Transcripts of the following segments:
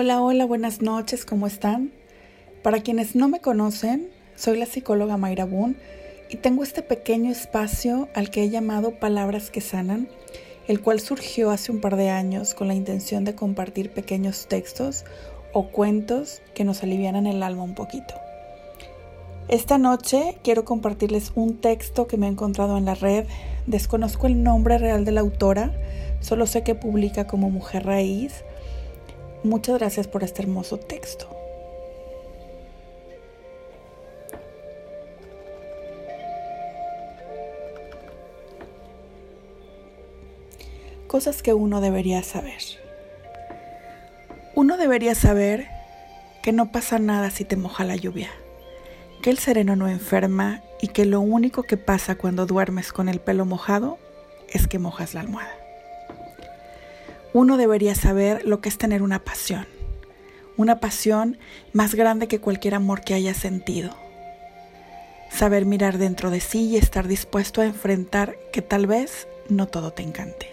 Hola, hola, buenas noches, ¿cómo están? Para quienes no me conocen, soy la psicóloga Mayra Boone y tengo este pequeño espacio al que he llamado Palabras que Sanan, el cual surgió hace un par de años con la intención de compartir pequeños textos o cuentos que nos alivianan el alma un poquito. Esta noche quiero compartirles un texto que me he encontrado en la red. Desconozco el nombre real de la autora, solo sé que publica como Mujer Raíz. Muchas gracias por este hermoso texto. Cosas que uno debería saber. Uno debería saber que no pasa nada si te moja la lluvia que el sereno no enferma y que lo único que pasa cuando duermes con el pelo mojado es que mojas la almohada. Uno debería saber lo que es tener una pasión, una pasión más grande que cualquier amor que haya sentido. Saber mirar dentro de sí y estar dispuesto a enfrentar que tal vez no todo te encante.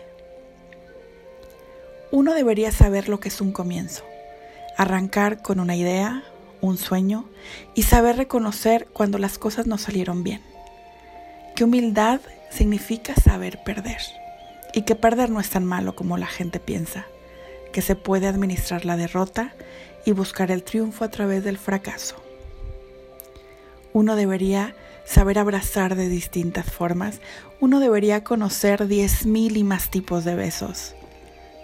Uno debería saber lo que es un comienzo, arrancar con una idea, un sueño y saber reconocer cuando las cosas no salieron bien. Que humildad significa saber perder y que perder no es tan malo como la gente piensa, que se puede administrar la derrota y buscar el triunfo a través del fracaso. Uno debería saber abrazar de distintas formas, uno debería conocer diez mil y más tipos de besos.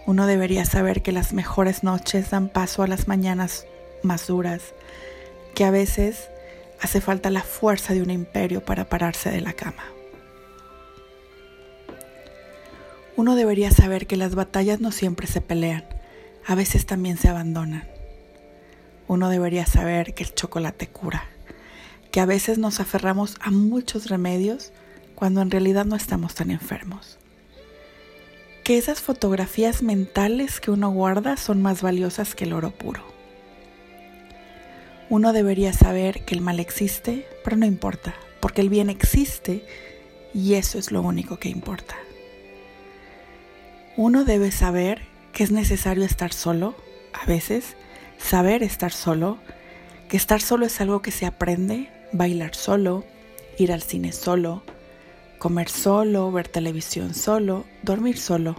Uno debería saber que las mejores noches dan paso a las mañanas más duras, que a veces hace falta la fuerza de un imperio para pararse de la cama. Uno debería saber que las batallas no siempre se pelean, a veces también se abandonan. Uno debería saber que el chocolate cura, que a veces nos aferramos a muchos remedios cuando en realidad no estamos tan enfermos. Que esas fotografías mentales que uno guarda son más valiosas que el oro puro. Uno debería saber que el mal existe, pero no importa, porque el bien existe y eso es lo único que importa. Uno debe saber que es necesario estar solo, a veces, saber estar solo, que estar solo es algo que se aprende, bailar solo, ir al cine solo, comer solo, ver televisión solo, dormir solo,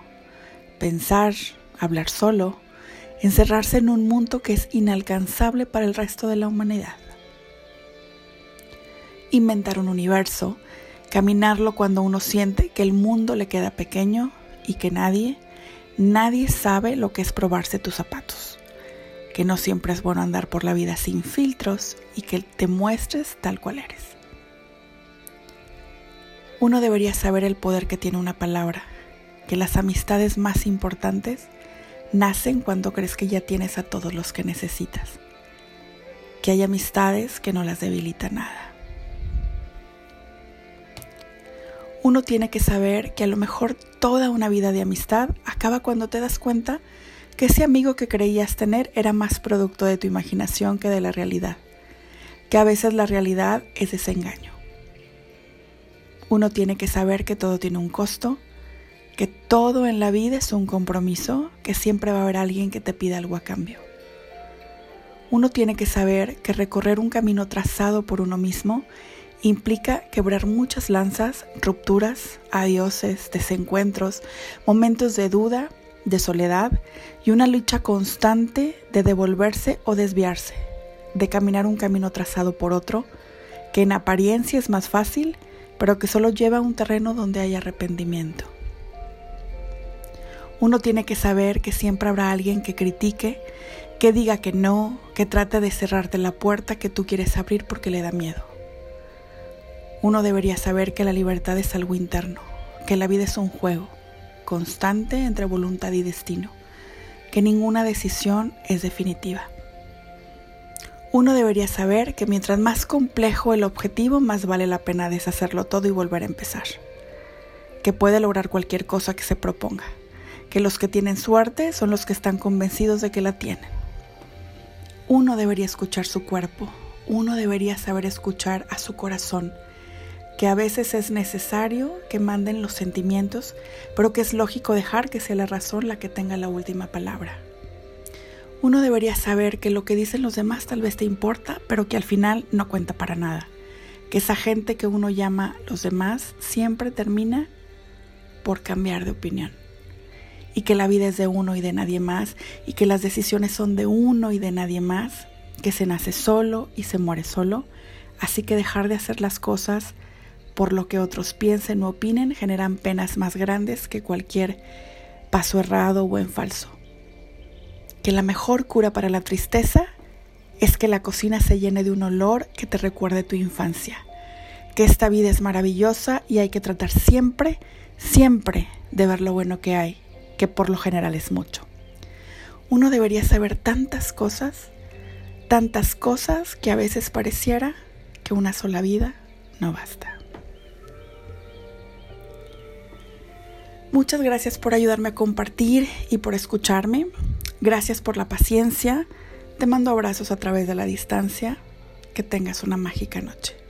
pensar, hablar solo, encerrarse en un mundo que es inalcanzable para el resto de la humanidad. Inventar un universo, caminarlo cuando uno siente que el mundo le queda pequeño y que nadie, nadie sabe lo que es probarse tus zapatos, que no siempre es bueno andar por la vida sin filtros y que te muestres tal cual eres. Uno debería saber el poder que tiene una palabra, que las amistades más importantes nacen cuando crees que ya tienes a todos los que necesitas, que hay amistades que no las debilita nada. Uno tiene que saber que a lo mejor toda una vida de amistad acaba cuando te das cuenta que ese amigo que creías tener era más producto de tu imaginación que de la realidad, que a veces la realidad es desengaño. Uno tiene que saber que todo tiene un costo que todo en la vida es un compromiso, que siempre va a haber alguien que te pida algo a cambio. Uno tiene que saber que recorrer un camino trazado por uno mismo implica quebrar muchas lanzas, rupturas, adioses, desencuentros, momentos de duda, de soledad y una lucha constante de devolverse o desviarse, de caminar un camino trazado por otro, que en apariencia es más fácil, pero que solo lleva a un terreno donde hay arrepentimiento. Uno tiene que saber que siempre habrá alguien que critique, que diga que no, que trate de cerrarte la puerta que tú quieres abrir porque le da miedo. Uno debería saber que la libertad es algo interno, que la vida es un juego constante entre voluntad y destino, que ninguna decisión es definitiva. Uno debería saber que mientras más complejo el objetivo, más vale la pena deshacerlo todo y volver a empezar, que puede lograr cualquier cosa que se proponga que los que tienen suerte son los que están convencidos de que la tienen. Uno debería escuchar su cuerpo, uno debería saber escuchar a su corazón, que a veces es necesario que manden los sentimientos, pero que es lógico dejar que sea la razón la que tenga la última palabra. Uno debería saber que lo que dicen los demás tal vez te importa, pero que al final no cuenta para nada. Que esa gente que uno llama los demás siempre termina por cambiar de opinión. Y que la vida es de uno y de nadie más, y que las decisiones son de uno y de nadie más, que se nace solo y se muere solo. Así que dejar de hacer las cosas por lo que otros piensen o opinen generan penas más grandes que cualquier paso errado o en falso que la mejor cura para la tristeza es que la cocina se llene de un olor que te recuerde tu infancia, que esta vida es maravillosa y hay que tratar siempre, siempre de ver lo bueno que hay, que por lo general es mucho. Uno debería saber tantas cosas, tantas cosas que a veces pareciera que una sola vida no basta. Muchas gracias por ayudarme a compartir y por escucharme. Gracias por la paciencia. Te mando abrazos a través de la distancia. Que tengas una mágica noche.